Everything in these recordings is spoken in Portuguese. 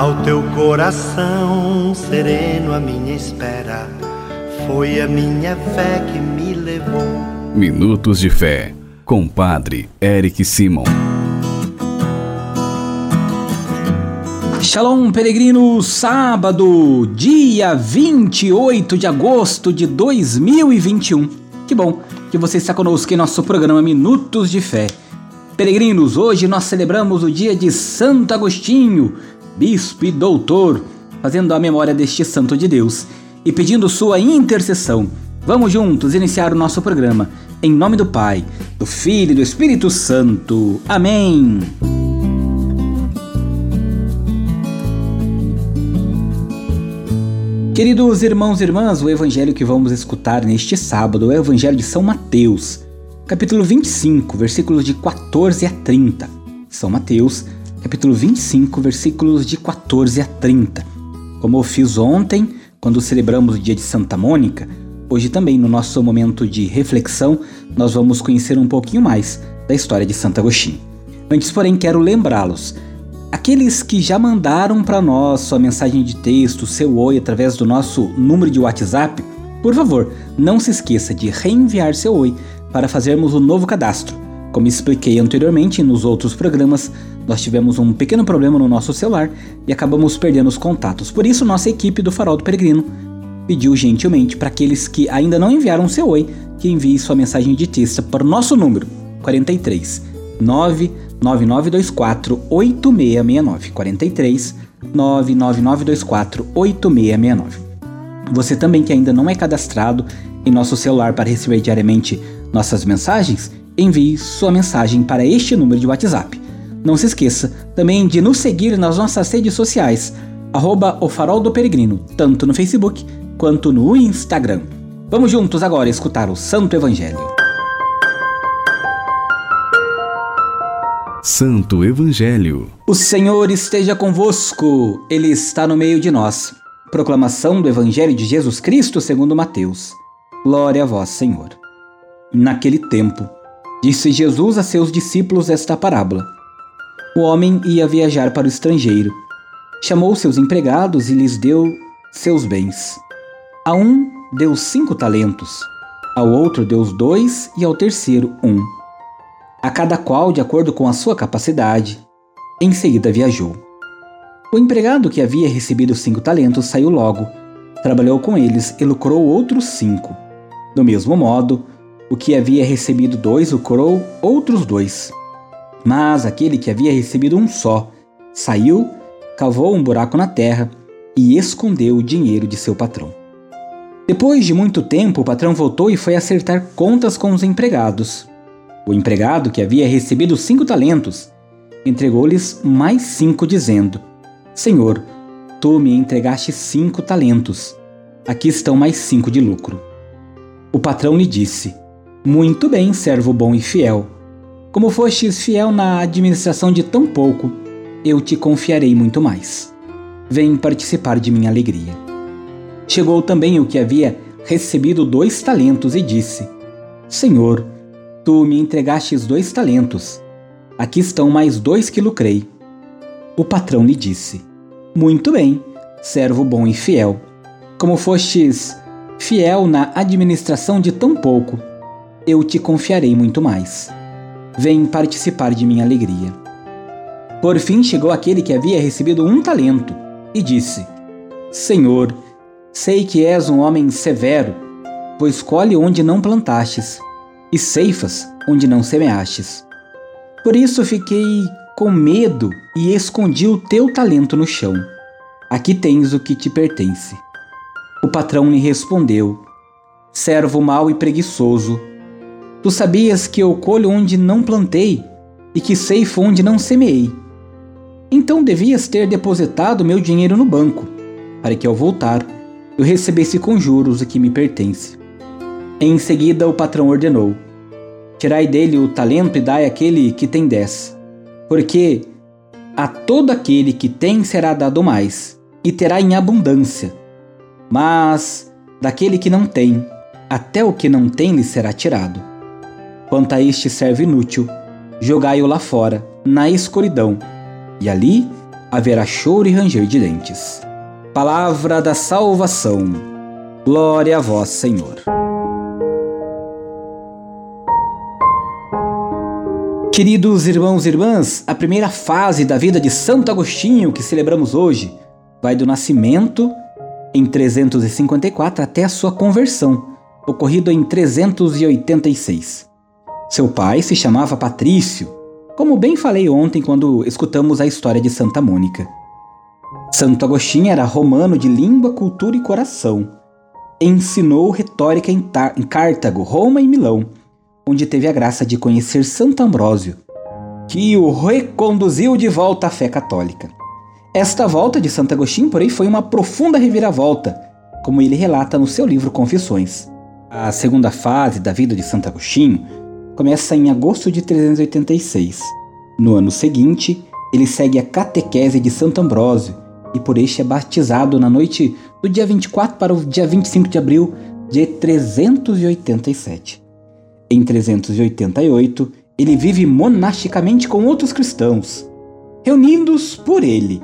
Ao teu coração sereno, a minha espera foi a minha fé que me levou. Minutos de Fé, com Padre Eric Simon. Shalom, peregrino, sábado, dia 28 de agosto de 2021. Que bom que você está conosco em nosso programa Minutos de Fé. Peregrinos, hoje nós celebramos o dia de Santo Agostinho, bispo e doutor, fazendo a memória deste santo de Deus e pedindo sua intercessão. Vamos juntos iniciar o nosso programa. Em nome do Pai, do Filho e do Espírito Santo. Amém. Queridos irmãos e irmãs, o evangelho que vamos escutar neste sábado é o evangelho de São Mateus, capítulo 25, versículos de 14 a 30. São Mateus, capítulo 25, versículos de 14 a 30. Como eu fiz ontem, quando celebramos o dia de Santa Mônica, hoje também no nosso momento de reflexão, nós vamos conhecer um pouquinho mais da história de Santo Agostinho. Antes, porém, quero lembrá-los Aqueles que já mandaram para nós sua mensagem de texto, seu oi através do nosso número de WhatsApp, por favor, não se esqueça de reenviar seu oi para fazermos o um novo cadastro. Como expliquei anteriormente nos outros programas, nós tivemos um pequeno problema no nosso celular e acabamos perdendo os contatos. Por isso, nossa equipe do Farol do Peregrino pediu gentilmente para aqueles que ainda não enviaram seu oi que envie sua mensagem de texto para o nosso número 43 9 9924 8669 43 99924 8669. Você também que ainda não é cadastrado em nosso celular para receber diariamente nossas mensagens, envie sua mensagem para este número de WhatsApp. Não se esqueça também de nos seguir nas nossas redes sociais, arroba o Farol do Peregrino, tanto no Facebook quanto no Instagram. Vamos juntos agora escutar o Santo Evangelho. Santo Evangelho. O Senhor esteja convosco, Ele está no meio de nós. Proclamação do Evangelho de Jesus Cristo segundo Mateus. Glória a vós, Senhor. Naquele tempo, disse Jesus a seus discípulos esta parábola. O homem ia viajar para o estrangeiro. Chamou seus empregados e lhes deu seus bens. A um deu cinco talentos, ao outro deu dois e ao terceiro um a cada qual de acordo com a sua capacidade. Em seguida viajou. O empregado que havia recebido cinco talentos saiu logo, trabalhou com eles e lucrou outros cinco. Do mesmo modo, o que havia recebido dois lucrou outros dois. Mas aquele que havia recebido um só saiu, cavou um buraco na terra e escondeu o dinheiro de seu patrão. Depois de muito tempo, o patrão voltou e foi acertar contas com os empregados. O empregado, que havia recebido cinco talentos, entregou-lhes mais cinco, dizendo: Senhor, tu me entregaste cinco talentos. Aqui estão mais cinco de lucro. O patrão lhe disse: Muito bem, servo bom e fiel. Como fostes fiel na administração de tão pouco, eu te confiarei muito mais. Vem participar de minha alegria. Chegou também o que havia recebido dois talentos e disse: Senhor, Tu me entregastes dois talentos. Aqui estão mais dois que lucrei. O patrão lhe disse: Muito bem, servo bom e fiel. Como fostes fiel na administração de tão pouco, eu te confiarei muito mais. Vem participar de minha alegria. Por fim chegou aquele que havia recebido um talento e disse: Senhor, sei que és um homem severo, pois colhe onde não plantastes e ceifas onde não semeastes. Por isso fiquei com medo e escondi o teu talento no chão. Aqui tens o que te pertence. O patrão lhe respondeu: Servo mau e preguiçoso, tu sabias que eu colho onde não plantei e que ceifo onde não semeei. Então devias ter depositado meu dinheiro no banco, para que ao voltar eu recebesse com juros o que me pertence. Em seguida, o patrão ordenou: Tirai dele o talento e dai àquele que tem dez. Porque a todo aquele que tem será dado mais, e terá em abundância. Mas daquele que não tem, até o que não tem lhe será tirado. Quanto a este servo inútil, jogai-o lá fora, na escuridão, e ali haverá choro e ranger de dentes. Palavra da salvação. Glória a vós, Senhor. Queridos irmãos e irmãs, a primeira fase da vida de Santo Agostinho que celebramos hoje vai do nascimento em 354 até a sua conversão, ocorrido em 386. Seu pai se chamava Patrício, como bem falei ontem quando escutamos a história de Santa Mônica. Santo Agostinho era romano de língua, cultura e coração. Ensinou retórica em, em Cartago, Roma e Milão, onde teve a graça de conhecer Santo Ambrósio, que o reconduziu de volta à fé católica. Esta volta de Santo Agostinho, porém, foi uma profunda reviravolta, como ele relata no seu livro Confissões. A segunda fase da vida de Santo Agostinho começa em agosto de 386. No ano seguinte, ele segue a catequese de Santo Ambrósio e por este é batizado na noite do dia 24 para o dia 25 de abril de 387. Em 388, ele vive monasticamente com outros cristãos, reunidos por ele.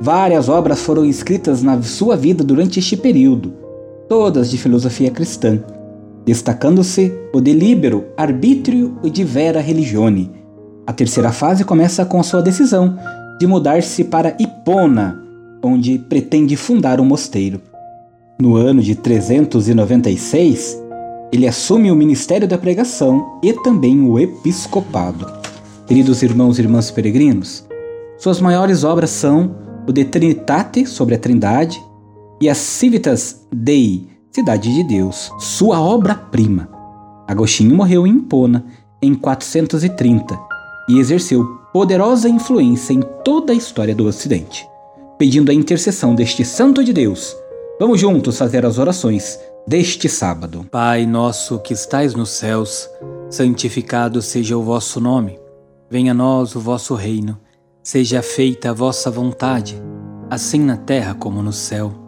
Várias obras foram escritas na sua vida durante este período, todas de filosofia cristã destacando-se o delibero arbítrio de vera religione. A terceira fase começa com sua decisão de mudar-se para Hipona, onde pretende fundar um mosteiro. No ano de 396, ele assume o ministério da pregação e também o episcopado. Queridos irmãos e irmãs peregrinos, suas maiores obras são o De Trinitate, sobre a Trindade, e as Civitas Dei, Cidade de Deus, sua obra-prima. Agostinho morreu em Hipona em 430 e exerceu poderosa influência em toda a história do Ocidente. Pedindo a intercessão deste Santo de Deus, vamos juntos fazer as orações deste sábado. Pai nosso que estais nos céus, santificado seja o vosso nome. Venha a nós o vosso reino. Seja feita a vossa vontade, assim na terra como no céu.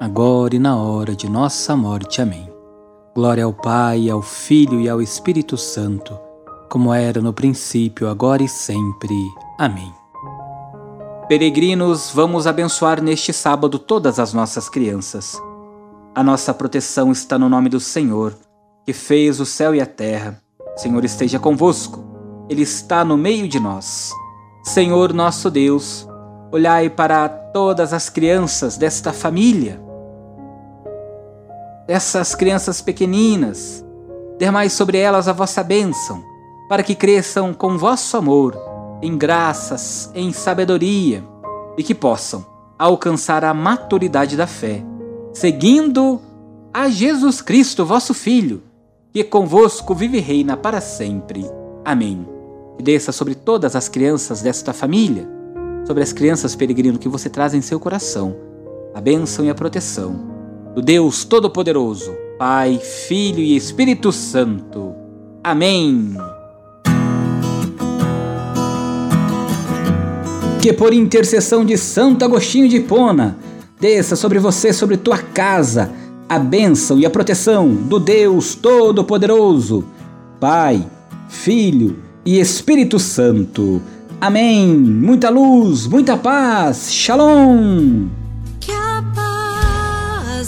agora e na hora de nossa morte. Amém. Glória ao Pai, ao Filho e ao Espírito Santo, como era no princípio, agora e sempre. Amém. Peregrinos, vamos abençoar neste sábado todas as nossas crianças. A nossa proteção está no nome do Senhor, que fez o céu e a terra. Senhor esteja convosco, Ele está no meio de nós. Senhor nosso Deus, olhai para todas as crianças desta família dessas crianças pequeninas. Dermai sobre elas a vossa bênção, para que cresçam com vosso amor, em graças, em sabedoria, e que possam alcançar a maturidade da fé, seguindo a Jesus Cristo, vosso Filho, que convosco vive e reina para sempre. Amém. E desça sobre todas as crianças desta família, sobre as crianças peregrino que você traz em seu coração, a bênção e a proteção do Deus Todo-Poderoso, Pai, Filho e Espírito Santo. Amém. Que por intercessão de Santo Agostinho de Hipona, desça sobre você, sobre tua casa, a bênção e a proteção do Deus Todo-Poderoso, Pai, Filho e Espírito Santo. Amém. Muita luz, muita paz. Shalom.